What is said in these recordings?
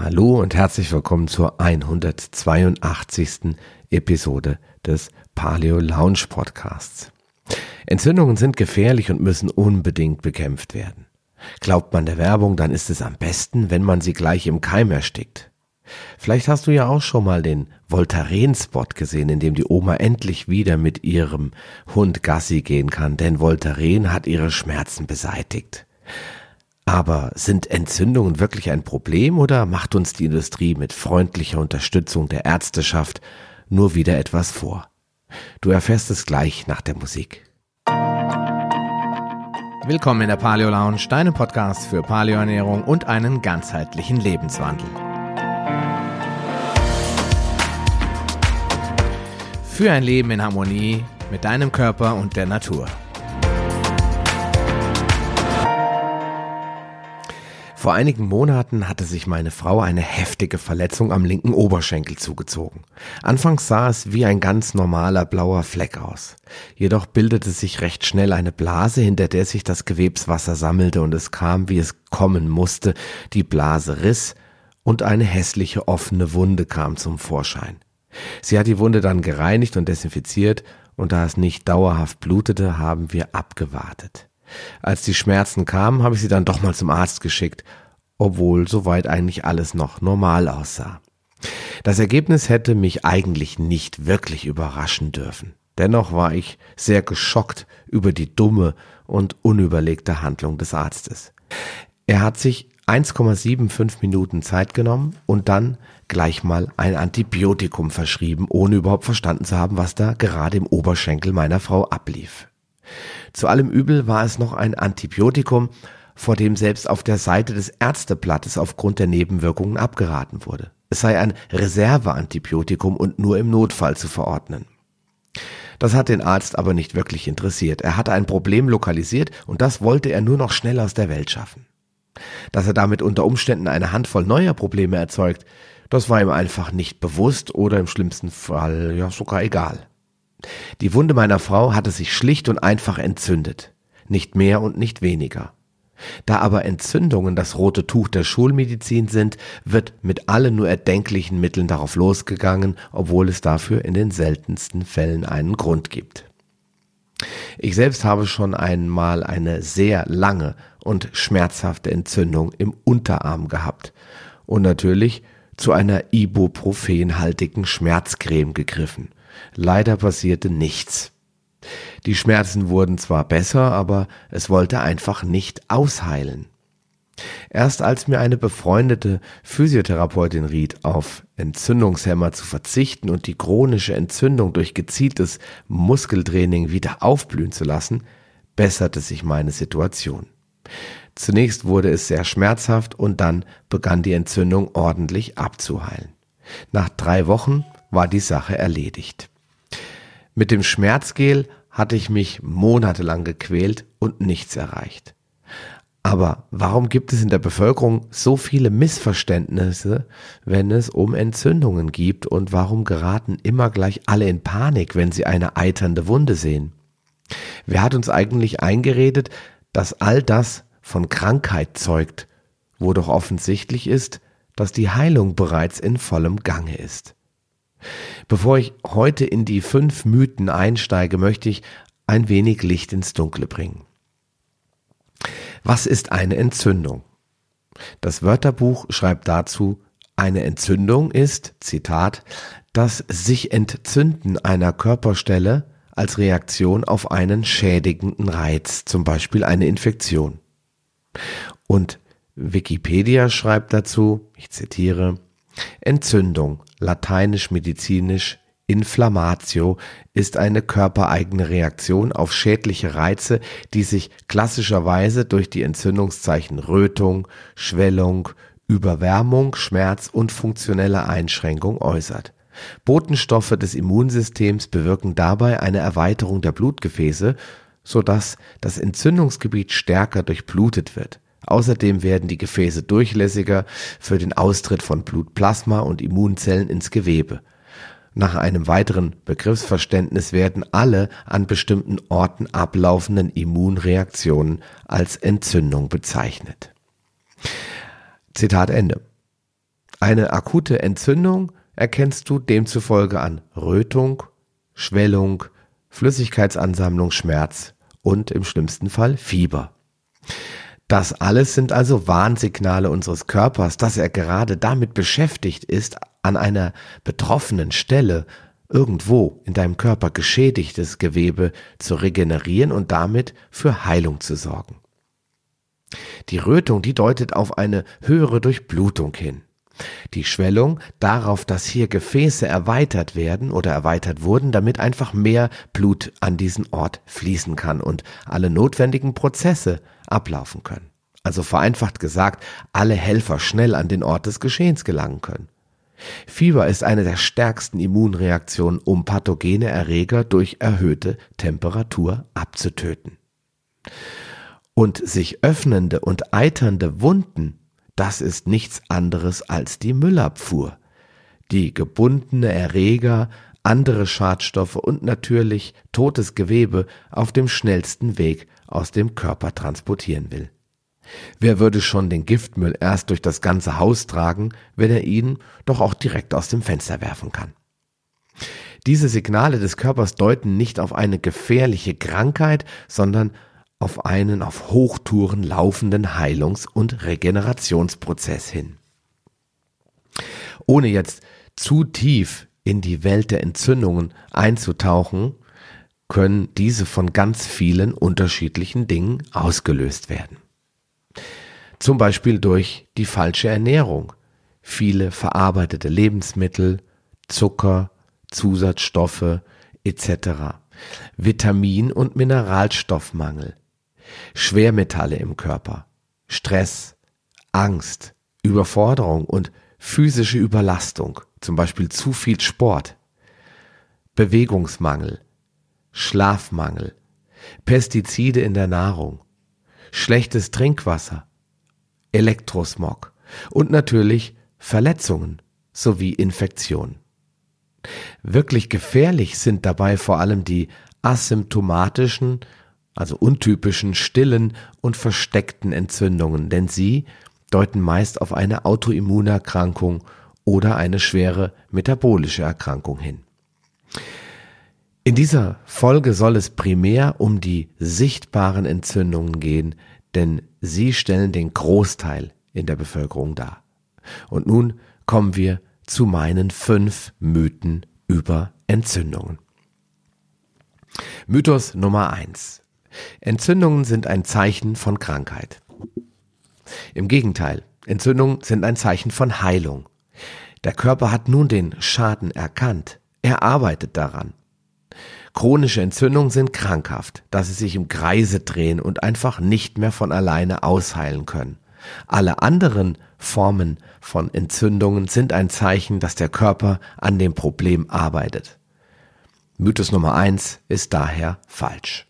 Hallo und herzlich willkommen zur 182. Episode des Paleo Lounge Podcasts. Entzündungen sind gefährlich und müssen unbedingt bekämpft werden. Glaubt man der Werbung, dann ist es am besten, wenn man sie gleich im Keim erstickt. Vielleicht hast du ja auch schon mal den Voltaren-Spot gesehen, in dem die Oma endlich wieder mit ihrem Hund Gassi gehen kann, denn Voltaren hat ihre Schmerzen beseitigt. Aber sind Entzündungen wirklich ein Problem oder macht uns die Industrie mit freundlicher Unterstützung der Ärzteschaft nur wieder etwas vor? Du erfährst es gleich nach der Musik. Willkommen in der Paleo Lounge, deinem Podcast für Paleoernährung und einen ganzheitlichen Lebenswandel. Für ein Leben in Harmonie mit deinem Körper und der Natur. Vor einigen Monaten hatte sich meine Frau eine heftige Verletzung am linken Oberschenkel zugezogen. Anfangs sah es wie ein ganz normaler blauer Fleck aus. Jedoch bildete sich recht schnell eine Blase, hinter der sich das Gewebswasser sammelte und es kam, wie es kommen musste. Die Blase riss und eine hässliche offene Wunde kam zum Vorschein. Sie hat die Wunde dann gereinigt und desinfiziert und da es nicht dauerhaft blutete, haben wir abgewartet. Als die Schmerzen kamen, habe ich sie dann doch mal zum Arzt geschickt, obwohl soweit eigentlich alles noch normal aussah. Das Ergebnis hätte mich eigentlich nicht wirklich überraschen dürfen. Dennoch war ich sehr geschockt über die dumme und unüberlegte Handlung des Arztes. Er hat sich 1,75 Minuten Zeit genommen und dann gleich mal ein Antibiotikum verschrieben, ohne überhaupt verstanden zu haben, was da gerade im Oberschenkel meiner Frau ablief. Zu allem Übel war es noch ein Antibiotikum, vor dem selbst auf der Seite des Ärzteblattes aufgrund der Nebenwirkungen abgeraten wurde. Es sei ein Reserveantibiotikum und nur im Notfall zu verordnen. Das hat den Arzt aber nicht wirklich interessiert. Er hatte ein Problem lokalisiert und das wollte er nur noch schnell aus der Welt schaffen. Dass er damit unter Umständen eine Handvoll neuer Probleme erzeugt, das war ihm einfach nicht bewusst oder im schlimmsten Fall ja sogar egal. Die Wunde meiner Frau hatte sich schlicht und einfach entzündet, nicht mehr und nicht weniger. Da aber Entzündungen das rote Tuch der Schulmedizin sind, wird mit allen nur erdenklichen Mitteln darauf losgegangen, obwohl es dafür in den seltensten Fällen einen Grund gibt. Ich selbst habe schon einmal eine sehr lange und schmerzhafte Entzündung im Unterarm gehabt und natürlich zu einer ibuprofenhaltigen Schmerzcreme gegriffen. Leider passierte nichts. Die Schmerzen wurden zwar besser, aber es wollte einfach nicht ausheilen. Erst als mir eine befreundete Physiotherapeutin riet, auf Entzündungshemmer zu verzichten und die chronische Entzündung durch gezieltes Muskeltraining wieder aufblühen zu lassen, besserte sich meine Situation. Zunächst wurde es sehr schmerzhaft und dann begann die Entzündung ordentlich abzuheilen. Nach drei Wochen war die Sache erledigt. Mit dem Schmerzgel hatte ich mich monatelang gequält und nichts erreicht. Aber warum gibt es in der Bevölkerung so viele Missverständnisse, wenn es um Entzündungen gibt und warum geraten immer gleich alle in Panik, wenn sie eine eiternde Wunde sehen? Wer hat uns eigentlich eingeredet, dass all das von Krankheit zeugt, wo doch offensichtlich ist, dass die Heilung bereits in vollem Gange ist? Bevor ich heute in die fünf Mythen einsteige, möchte ich ein wenig Licht ins Dunkle bringen. Was ist eine Entzündung? Das Wörterbuch schreibt dazu, eine Entzündung ist, Zitat, das sich Entzünden einer Körperstelle als Reaktion auf einen schädigenden Reiz, zum Beispiel eine Infektion. Und Wikipedia schreibt dazu, ich zitiere, Entzündung, lateinisch medizinisch Inflammatio, ist eine körpereigene Reaktion auf schädliche Reize, die sich klassischerweise durch die Entzündungszeichen Rötung, Schwellung, Überwärmung, Schmerz und funktionelle Einschränkung äußert. Botenstoffe des Immunsystems bewirken dabei eine Erweiterung der Blutgefäße, sodass das Entzündungsgebiet stärker durchblutet wird. Außerdem werden die Gefäße durchlässiger für den Austritt von Blutplasma und Immunzellen ins Gewebe. Nach einem weiteren Begriffsverständnis werden alle an bestimmten Orten ablaufenden Immunreaktionen als Entzündung bezeichnet. Zitat Ende. Eine akute Entzündung erkennst du demzufolge an Rötung, Schwellung, Flüssigkeitsansammlung, Schmerz und im schlimmsten Fall Fieber. Das alles sind also Warnsignale unseres Körpers, dass er gerade damit beschäftigt ist, an einer betroffenen Stelle irgendwo in deinem Körper geschädigtes Gewebe zu regenerieren und damit für Heilung zu sorgen. Die Rötung, die deutet auf eine höhere Durchblutung hin. Die Schwellung darauf, dass hier Gefäße erweitert werden oder erweitert wurden, damit einfach mehr Blut an diesen Ort fließen kann und alle notwendigen Prozesse ablaufen können. Also vereinfacht gesagt, alle Helfer schnell an den Ort des Geschehens gelangen können. Fieber ist eine der stärksten Immunreaktionen, um pathogene Erreger durch erhöhte Temperatur abzutöten. Und sich öffnende und eiternde Wunden, das ist nichts anderes als die Müllabfuhr, die gebundene Erreger, andere Schadstoffe und natürlich totes Gewebe auf dem schnellsten Weg aus dem Körper transportieren will. Wer würde schon den Giftmüll erst durch das ganze Haus tragen, wenn er ihn doch auch direkt aus dem Fenster werfen kann? Diese Signale des Körpers deuten nicht auf eine gefährliche Krankheit, sondern auf einen auf Hochtouren laufenden Heilungs- und Regenerationsprozess hin. Ohne jetzt zu tief in die Welt der Entzündungen einzutauchen, können diese von ganz vielen unterschiedlichen Dingen ausgelöst werden. Zum Beispiel durch die falsche Ernährung, viele verarbeitete Lebensmittel, Zucker, Zusatzstoffe etc., Vitamin- und Mineralstoffmangel, Schwermetalle im Körper, Stress, Angst, Überforderung und physische Überlastung, zum Beispiel zu viel Sport, Bewegungsmangel, Schlafmangel, Pestizide in der Nahrung, schlechtes Trinkwasser, Elektrosmog und natürlich Verletzungen sowie Infektionen. Wirklich gefährlich sind dabei vor allem die asymptomatischen, also untypischen, stillen und versteckten Entzündungen, denn sie deuten meist auf eine Autoimmunerkrankung oder eine schwere metabolische Erkrankung hin. In dieser Folge soll es primär um die sichtbaren Entzündungen gehen, denn sie stellen den Großteil in der Bevölkerung dar. Und nun kommen wir zu meinen fünf Mythen über Entzündungen. Mythos Nummer eins: Entzündungen sind ein Zeichen von Krankheit. Im Gegenteil, Entzündungen sind ein Zeichen von Heilung. Der Körper hat nun den Schaden erkannt. Er arbeitet daran. Chronische Entzündungen sind krankhaft, da sie sich im Kreise drehen und einfach nicht mehr von alleine ausheilen können. Alle anderen Formen von Entzündungen sind ein Zeichen, dass der Körper an dem Problem arbeitet. Mythos Nummer eins ist daher falsch.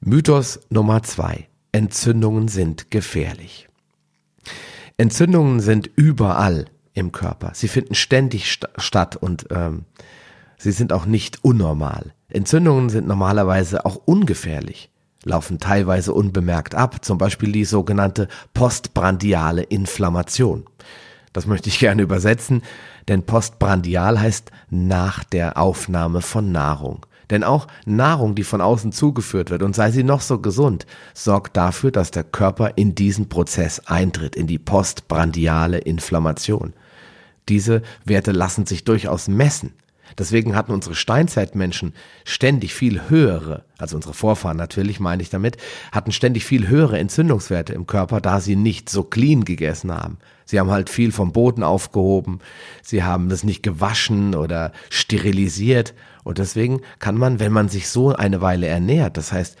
Mythos Nummer zwei: Entzündungen sind gefährlich. Entzündungen sind überall im Körper. Sie finden ständig st statt und ähm, Sie sind auch nicht unnormal. Entzündungen sind normalerweise auch ungefährlich, laufen teilweise unbemerkt ab, zum Beispiel die sogenannte postbrandiale Inflammation. Das möchte ich gerne übersetzen, denn postbrandial heißt nach der Aufnahme von Nahrung. Denn auch Nahrung, die von außen zugeführt wird und sei sie noch so gesund, sorgt dafür, dass der Körper in diesen Prozess eintritt, in die postbrandiale Inflammation. Diese Werte lassen sich durchaus messen. Deswegen hatten unsere Steinzeitmenschen ständig viel höhere, also unsere Vorfahren natürlich meine ich damit, hatten ständig viel höhere Entzündungswerte im Körper, da sie nicht so clean gegessen haben. Sie haben halt viel vom Boden aufgehoben, sie haben das nicht gewaschen oder sterilisiert und deswegen kann man, wenn man sich so eine Weile ernährt, das heißt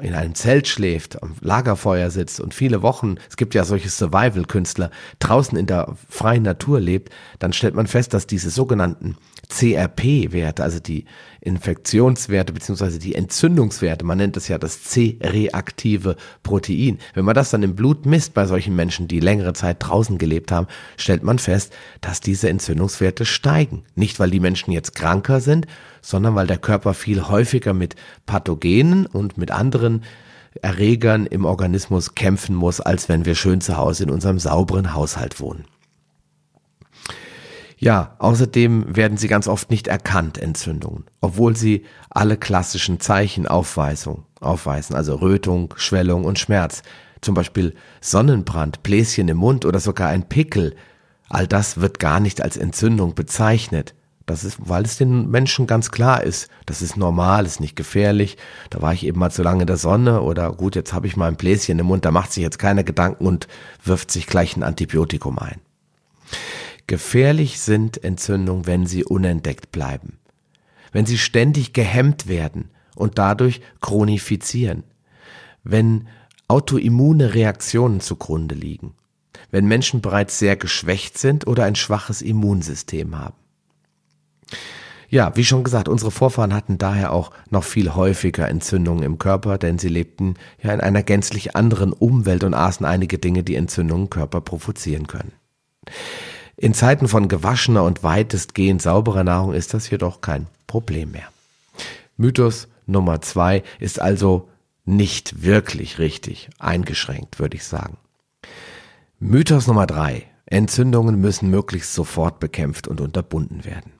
in einem Zelt schläft, am Lagerfeuer sitzt und viele Wochen, es gibt ja solche Survival-Künstler, draußen in der freien Natur lebt, dann stellt man fest, dass diese sogenannten CRP-Werte, also die Infektionswerte beziehungsweise die Entzündungswerte, man nennt es ja das C-reaktive Protein. Wenn man das dann im Blut misst bei solchen Menschen, die längere Zeit draußen gelebt haben, stellt man fest, dass diese Entzündungswerte steigen. Nicht, weil die Menschen jetzt kranker sind, sondern weil der Körper viel häufiger mit Pathogenen und mit anderen Erregern im Organismus kämpfen muss, als wenn wir schön zu Hause in unserem sauberen Haushalt wohnen. Ja, außerdem werden sie ganz oft nicht erkannt, Entzündungen, obwohl sie alle klassischen Zeichen aufweisen, also Rötung, Schwellung und Schmerz. Zum Beispiel Sonnenbrand, Bläschen im Mund oder sogar ein Pickel. All das wird gar nicht als Entzündung bezeichnet. Das ist, weil es den Menschen ganz klar ist, das ist normal, ist nicht gefährlich. Da war ich eben mal zu lange in der Sonne oder gut, jetzt habe ich mal ein Bläschen im Mund, da macht sich jetzt keine Gedanken und wirft sich gleich ein Antibiotikum ein. Gefährlich sind Entzündungen, wenn sie unentdeckt bleiben, wenn sie ständig gehemmt werden und dadurch chronifizieren, wenn autoimmune Reaktionen zugrunde liegen, wenn Menschen bereits sehr geschwächt sind oder ein schwaches Immunsystem haben. Ja, wie schon gesagt, unsere Vorfahren hatten daher auch noch viel häufiger Entzündungen im Körper, denn sie lebten ja in einer gänzlich anderen Umwelt und aßen einige Dinge, die Entzündungen im Körper provozieren können. In Zeiten von gewaschener und weitestgehend sauberer Nahrung ist das jedoch kein Problem mehr. Mythos Nummer zwei ist also nicht wirklich richtig eingeschränkt, würde ich sagen. Mythos Nummer drei. Entzündungen müssen möglichst sofort bekämpft und unterbunden werden.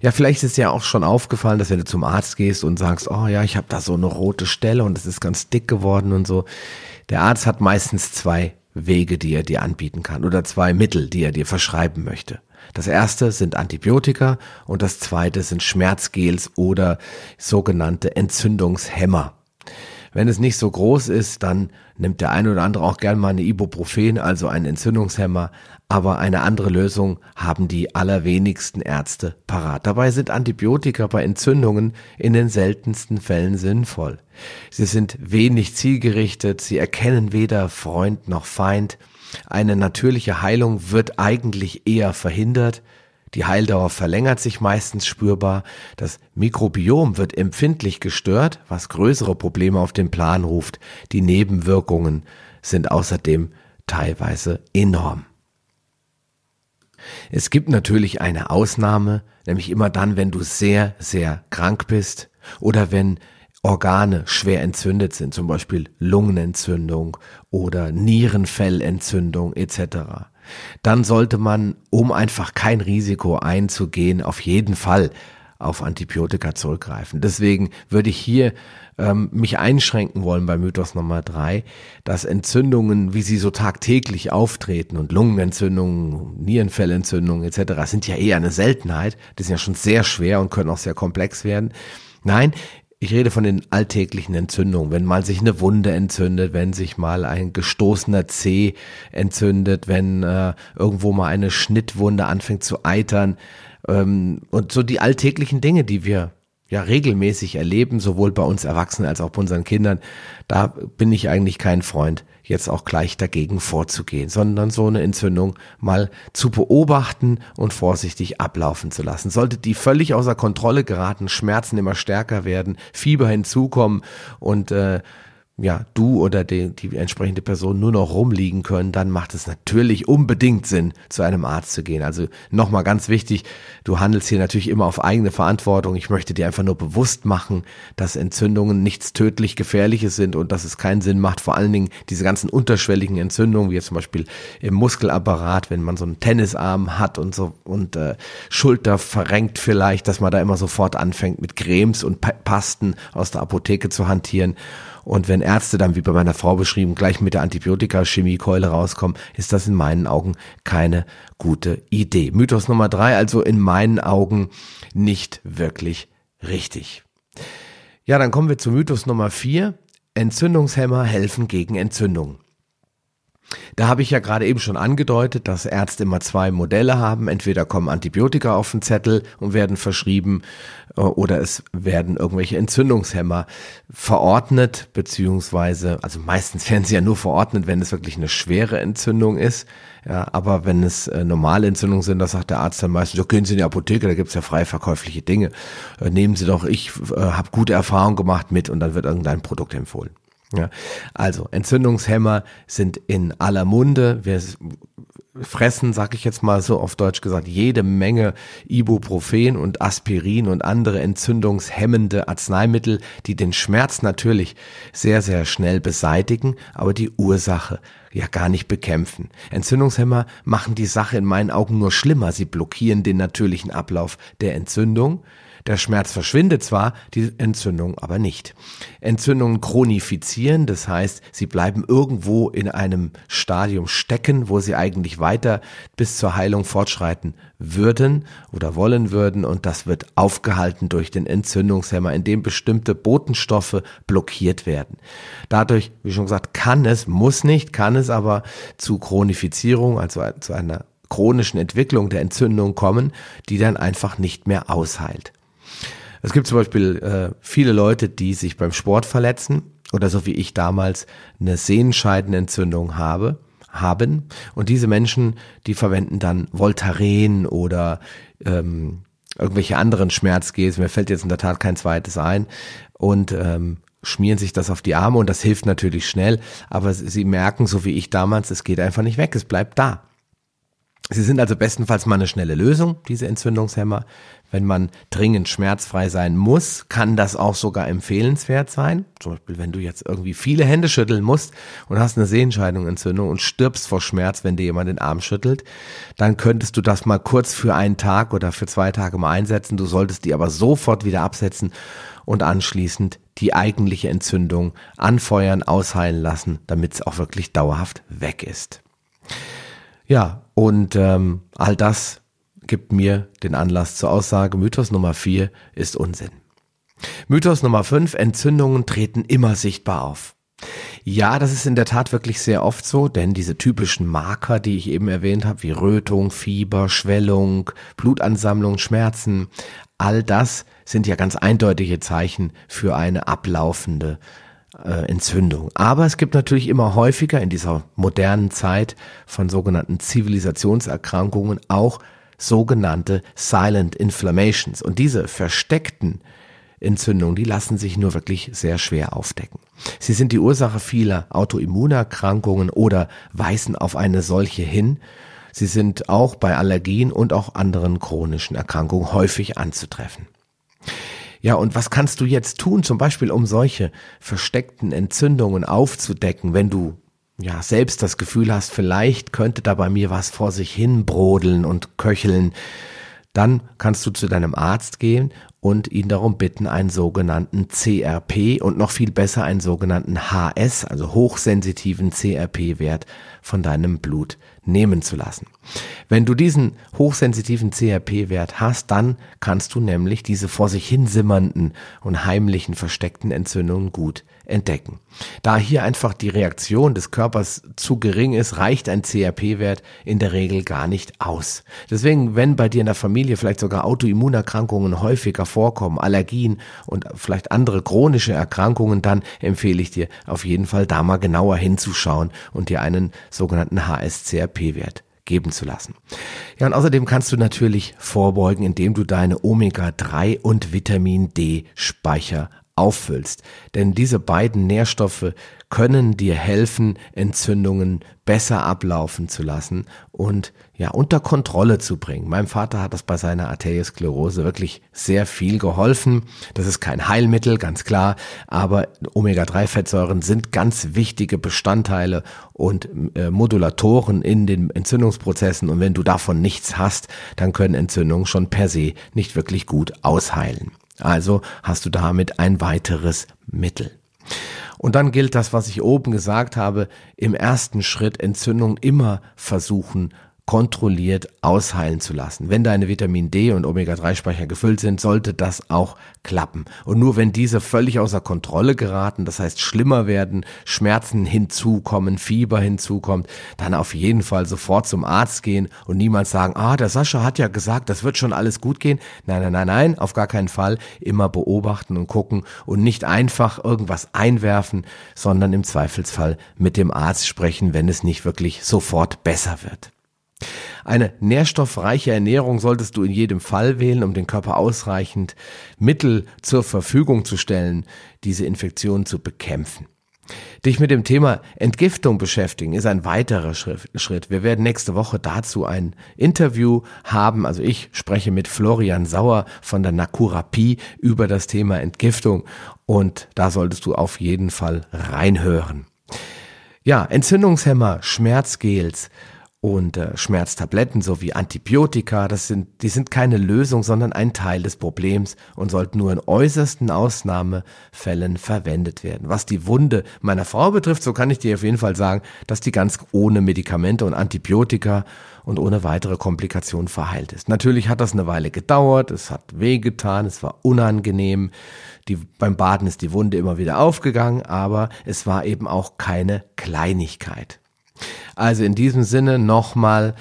Ja, vielleicht ist dir auch schon aufgefallen, dass wenn du zum Arzt gehst und sagst, oh ja, ich habe da so eine rote Stelle und es ist ganz dick geworden und so. Der Arzt hat meistens zwei Wege, die er dir anbieten kann oder zwei Mittel, die er dir verschreiben möchte. Das erste sind Antibiotika und das zweite sind Schmerzgels oder sogenannte Entzündungshemmer. Wenn es nicht so groß ist, dann nimmt der eine oder andere auch gern mal eine Ibuprofen, also einen Entzündungshemmer, aber eine andere Lösung haben die allerwenigsten Ärzte parat. Dabei sind Antibiotika bei Entzündungen in den seltensten Fällen sinnvoll. Sie sind wenig zielgerichtet, sie erkennen weder Freund noch Feind. Eine natürliche Heilung wird eigentlich eher verhindert. Die Heildauer verlängert sich meistens spürbar. Das Mikrobiom wird empfindlich gestört, was größere Probleme auf den Plan ruft. Die Nebenwirkungen sind außerdem teilweise enorm. Es gibt natürlich eine Ausnahme, nämlich immer dann, wenn du sehr, sehr krank bist oder wenn Organe schwer entzündet sind, zum Beispiel Lungenentzündung oder Nierenfellentzündung etc. Dann sollte man, um einfach kein Risiko einzugehen, auf jeden Fall auf Antibiotika zurückgreifen. Deswegen würde ich hier ähm, mich einschränken wollen bei Mythos Nummer drei, dass Entzündungen, wie sie so tagtäglich auftreten und Lungenentzündungen, Nierenfellentzündungen etc. sind ja eher eine Seltenheit. Die sind ja schon sehr schwer und können auch sehr komplex werden. Nein, ich rede von den alltäglichen Entzündungen, wenn mal sich eine Wunde entzündet, wenn sich mal ein gestoßener Zeh entzündet, wenn äh, irgendwo mal eine Schnittwunde anfängt zu eitern ähm, und so die alltäglichen Dinge, die wir ja regelmäßig erleben, sowohl bei uns Erwachsenen als auch bei unseren Kindern, da bin ich eigentlich kein Freund, jetzt auch gleich dagegen vorzugehen, sondern so eine Entzündung mal zu beobachten und vorsichtig ablaufen zu lassen. Sollte die völlig außer Kontrolle geraten, Schmerzen immer stärker werden, Fieber hinzukommen und äh, ja, du oder die, die entsprechende Person nur noch rumliegen können, dann macht es natürlich unbedingt Sinn, zu einem Arzt zu gehen. Also nochmal ganz wichtig, du handelst hier natürlich immer auf eigene Verantwortung. Ich möchte dir einfach nur bewusst machen, dass Entzündungen nichts tödlich Gefährliches sind und dass es keinen Sinn macht, vor allen Dingen diese ganzen unterschwelligen Entzündungen, wie jetzt zum Beispiel im Muskelapparat, wenn man so einen Tennisarm hat und so und äh, Schulter verrenkt vielleicht, dass man da immer sofort anfängt mit Cremes und Pasten aus der Apotheke zu hantieren und wenn Ärzte dann, wie bei meiner Frau beschrieben, gleich mit der Antibiotika-Chemiekeule rauskommen, ist das in meinen Augen keine gute Idee. Mythos Nummer drei, also in meinen Augen nicht wirklich richtig. Ja, dann kommen wir zu Mythos Nummer vier. Entzündungshemmer helfen gegen Entzündungen. Da habe ich ja gerade eben schon angedeutet, dass Ärzte immer zwei Modelle haben. Entweder kommen Antibiotika auf den Zettel und werden verschrieben äh, oder es werden irgendwelche Entzündungshemmer verordnet, beziehungsweise, also meistens werden sie ja nur verordnet, wenn es wirklich eine schwere Entzündung ist. Ja, aber wenn es äh, normale Entzündungen sind, das sagt der Arzt dann meistens, so gehen Sie in die Apotheke, da gibt's ja frei verkäufliche Dinge. Äh, nehmen Sie doch, ich äh, habe gute Erfahrungen gemacht mit und dann wird irgendein Produkt empfohlen. Ja, also Entzündungshemmer sind in aller Munde. Wir fressen, sag ich jetzt mal so auf Deutsch gesagt, jede Menge Ibuprofen und Aspirin und andere entzündungshemmende Arzneimittel, die den Schmerz natürlich sehr, sehr schnell beseitigen, aber die Ursache ja gar nicht bekämpfen. Entzündungshemmer machen die Sache in meinen Augen nur schlimmer. Sie blockieren den natürlichen Ablauf der Entzündung. Der Schmerz verschwindet zwar, die Entzündung aber nicht. Entzündungen chronifizieren, das heißt, sie bleiben irgendwo in einem Stadium stecken, wo sie eigentlich weiter bis zur Heilung fortschreiten würden oder wollen würden und das wird aufgehalten durch den Entzündungshemmer, indem bestimmte Botenstoffe blockiert werden. Dadurch, wie schon gesagt, kann es, muss nicht, kann es aber zu Chronifizierung, also zu einer chronischen Entwicklung der Entzündung kommen, die dann einfach nicht mehr ausheilt. Es gibt zum Beispiel äh, viele Leute, die sich beim Sport verletzen oder so wie ich damals eine Sehenscheidenentzündung habe, haben. Und diese Menschen, die verwenden dann Voltaren oder ähm, irgendwelche anderen Schmerzgels. Mir fällt jetzt in der Tat kein zweites ein. Und ähm, schmieren sich das auf die Arme und das hilft natürlich schnell, aber sie merken, so wie ich damals, es geht einfach nicht weg, es bleibt da. Sie sind also bestenfalls mal eine schnelle Lösung, diese Entzündungshemmer. Wenn man dringend schmerzfrei sein muss, kann das auch sogar empfehlenswert sein. Zum Beispiel, wenn du jetzt irgendwie viele Hände schütteln musst und hast eine Sehenscheidungentzündung und stirbst vor Schmerz, wenn dir jemand den Arm schüttelt, dann könntest du das mal kurz für einen Tag oder für zwei Tage mal einsetzen. Du solltest die aber sofort wieder absetzen und anschließend die eigentliche Entzündung anfeuern, ausheilen lassen, damit es auch wirklich dauerhaft weg ist. Ja, und ähm, all das gibt mir den Anlass zur Aussage, Mythos Nummer 4 ist Unsinn. Mythos Nummer 5, Entzündungen treten immer sichtbar auf. Ja, das ist in der Tat wirklich sehr oft so, denn diese typischen Marker, die ich eben erwähnt habe, wie Rötung, Fieber, Schwellung, Blutansammlung, Schmerzen, all das sind ja ganz eindeutige Zeichen für eine ablaufende äh, Entzündung. Aber es gibt natürlich immer häufiger in dieser modernen Zeit von sogenannten Zivilisationserkrankungen auch sogenannte Silent Inflammations. Und diese versteckten Entzündungen, die lassen sich nur wirklich sehr schwer aufdecken. Sie sind die Ursache vieler Autoimmunerkrankungen oder weisen auf eine solche hin. Sie sind auch bei Allergien und auch anderen chronischen Erkrankungen häufig anzutreffen. Ja, und was kannst du jetzt tun, zum Beispiel um solche versteckten Entzündungen aufzudecken, wenn du ja, selbst das Gefühl hast, vielleicht könnte da bei mir was vor sich hin brodeln und köcheln, dann kannst du zu deinem Arzt gehen und ihn darum bitten, einen sogenannten CRP und noch viel besser einen sogenannten HS, also hochsensitiven CRP-Wert von deinem Blut nehmen zu lassen. Wenn du diesen hochsensitiven CRP-Wert hast, dann kannst du nämlich diese vor sich hin simmernden und heimlichen versteckten Entzündungen gut entdecken. Da hier einfach die Reaktion des Körpers zu gering ist, reicht ein CRP-Wert in der Regel gar nicht aus. Deswegen, wenn bei dir in der Familie vielleicht sogar Autoimmunerkrankungen häufiger vorkommen, Allergien und vielleicht andere chronische Erkrankungen, dann empfehle ich dir auf jeden Fall da mal genauer hinzuschauen und dir einen sogenannten HSCRP-Wert geben zu lassen. Ja, und außerdem kannst du natürlich vorbeugen, indem du deine Omega-3 und Vitamin D Speicher auffüllst. Denn diese beiden Nährstoffe können dir helfen, Entzündungen besser ablaufen zu lassen und ja, unter Kontrolle zu bringen. Meinem Vater hat das bei seiner Arteriosklerose wirklich sehr viel geholfen. Das ist kein Heilmittel, ganz klar, aber Omega-3-Fettsäuren sind ganz wichtige Bestandteile und äh, Modulatoren in den Entzündungsprozessen und wenn du davon nichts hast, dann können Entzündungen schon per se nicht wirklich gut ausheilen. Also hast du damit ein weiteres Mittel. Und dann gilt das, was ich oben gesagt habe, im ersten Schritt Entzündung immer versuchen kontrolliert ausheilen zu lassen. Wenn deine Vitamin D und Omega-3-Speicher gefüllt sind, sollte das auch klappen. Und nur wenn diese völlig außer Kontrolle geraten, das heißt schlimmer werden, Schmerzen hinzukommen, Fieber hinzukommt, dann auf jeden Fall sofort zum Arzt gehen und niemals sagen, ah, der Sascha hat ja gesagt, das wird schon alles gut gehen. Nein, nein, nein, nein, auf gar keinen Fall. Immer beobachten und gucken und nicht einfach irgendwas einwerfen, sondern im Zweifelsfall mit dem Arzt sprechen, wenn es nicht wirklich sofort besser wird. Eine nährstoffreiche Ernährung solltest du in jedem Fall wählen, um den Körper ausreichend Mittel zur Verfügung zu stellen, diese Infektion zu bekämpfen. Dich mit dem Thema Entgiftung beschäftigen ist ein weiterer Schritt. Wir werden nächste Woche dazu ein Interview haben. Also ich spreche mit Florian Sauer von der Nakurapie über das Thema Entgiftung und da solltest du auf jeden Fall reinhören. Ja, Entzündungshemmer, Schmerzgels, und äh, Schmerztabletten sowie Antibiotika, das sind, die sind keine Lösung, sondern ein Teil des Problems und sollten nur in äußersten Ausnahmefällen verwendet werden. Was die Wunde meiner Frau betrifft, so kann ich dir auf jeden Fall sagen, dass die ganz ohne Medikamente und Antibiotika und ohne weitere Komplikationen verheilt ist. Natürlich hat das eine Weile gedauert, es hat wehgetan, es war unangenehm. Die, beim Baden ist die Wunde immer wieder aufgegangen, aber es war eben auch keine Kleinigkeit. Also in diesem Sinne nochmal,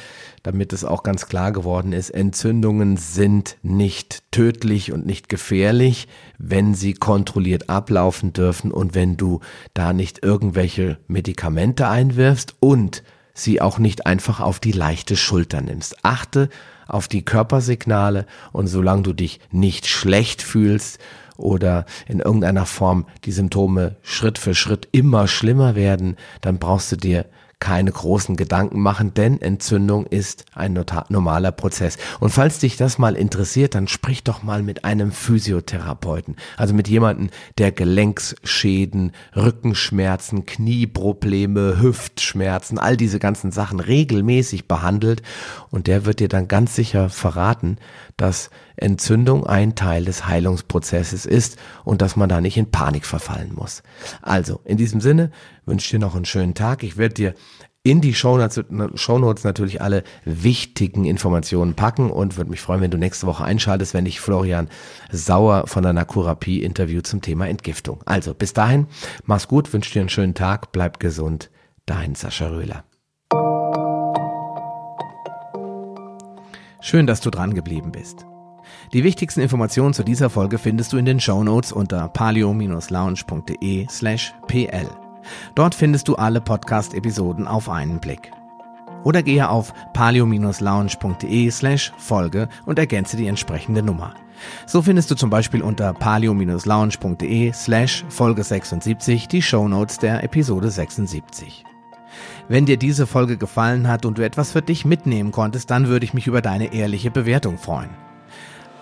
damit es auch ganz klar geworden ist, Entzündungen sind nicht tödlich und nicht gefährlich, wenn sie kontrolliert ablaufen dürfen und wenn du da nicht irgendwelche Medikamente einwirfst und sie auch nicht einfach auf die leichte Schulter nimmst. Achte auf die Körpersignale und solange du dich nicht schlecht fühlst oder in irgendeiner Form die Symptome Schritt für Schritt immer schlimmer werden, dann brauchst du dir keine großen Gedanken machen, denn Entzündung ist ein normaler Prozess. Und falls dich das mal interessiert, dann sprich doch mal mit einem Physiotherapeuten, also mit jemandem, der Gelenksschäden, Rückenschmerzen, Knieprobleme, Hüftschmerzen, all diese ganzen Sachen regelmäßig behandelt und der wird dir dann ganz sicher verraten, dass Entzündung ein Teil des Heilungsprozesses ist und dass man da nicht in Panik verfallen muss. Also, in diesem Sinne wünsche ich dir noch einen schönen Tag. Ich werde dir in die Shownotes, natürlich alle wichtigen Informationen packen und würde mich freuen, wenn du nächste Woche einschaltest, wenn ich Florian Sauer von der Nakurapie interview zum Thema Entgiftung. Also bis dahin, mach's gut, wünsche dir einen schönen Tag, bleib gesund, dein Sascha Röhler. Schön, dass du dran geblieben bist. Die wichtigsten Informationen zu dieser Folge findest du in den Shownotes unter palio-lounge.de slash pl. Dort findest du alle Podcast-Episoden auf einen Blick. Oder gehe auf palio-lounge.de slash Folge und ergänze die entsprechende Nummer. So findest du zum Beispiel unter palio-lounge.de slash Folge 76 die Shownotes der Episode 76. Wenn dir diese Folge gefallen hat und du etwas für dich mitnehmen konntest, dann würde ich mich über deine ehrliche Bewertung freuen.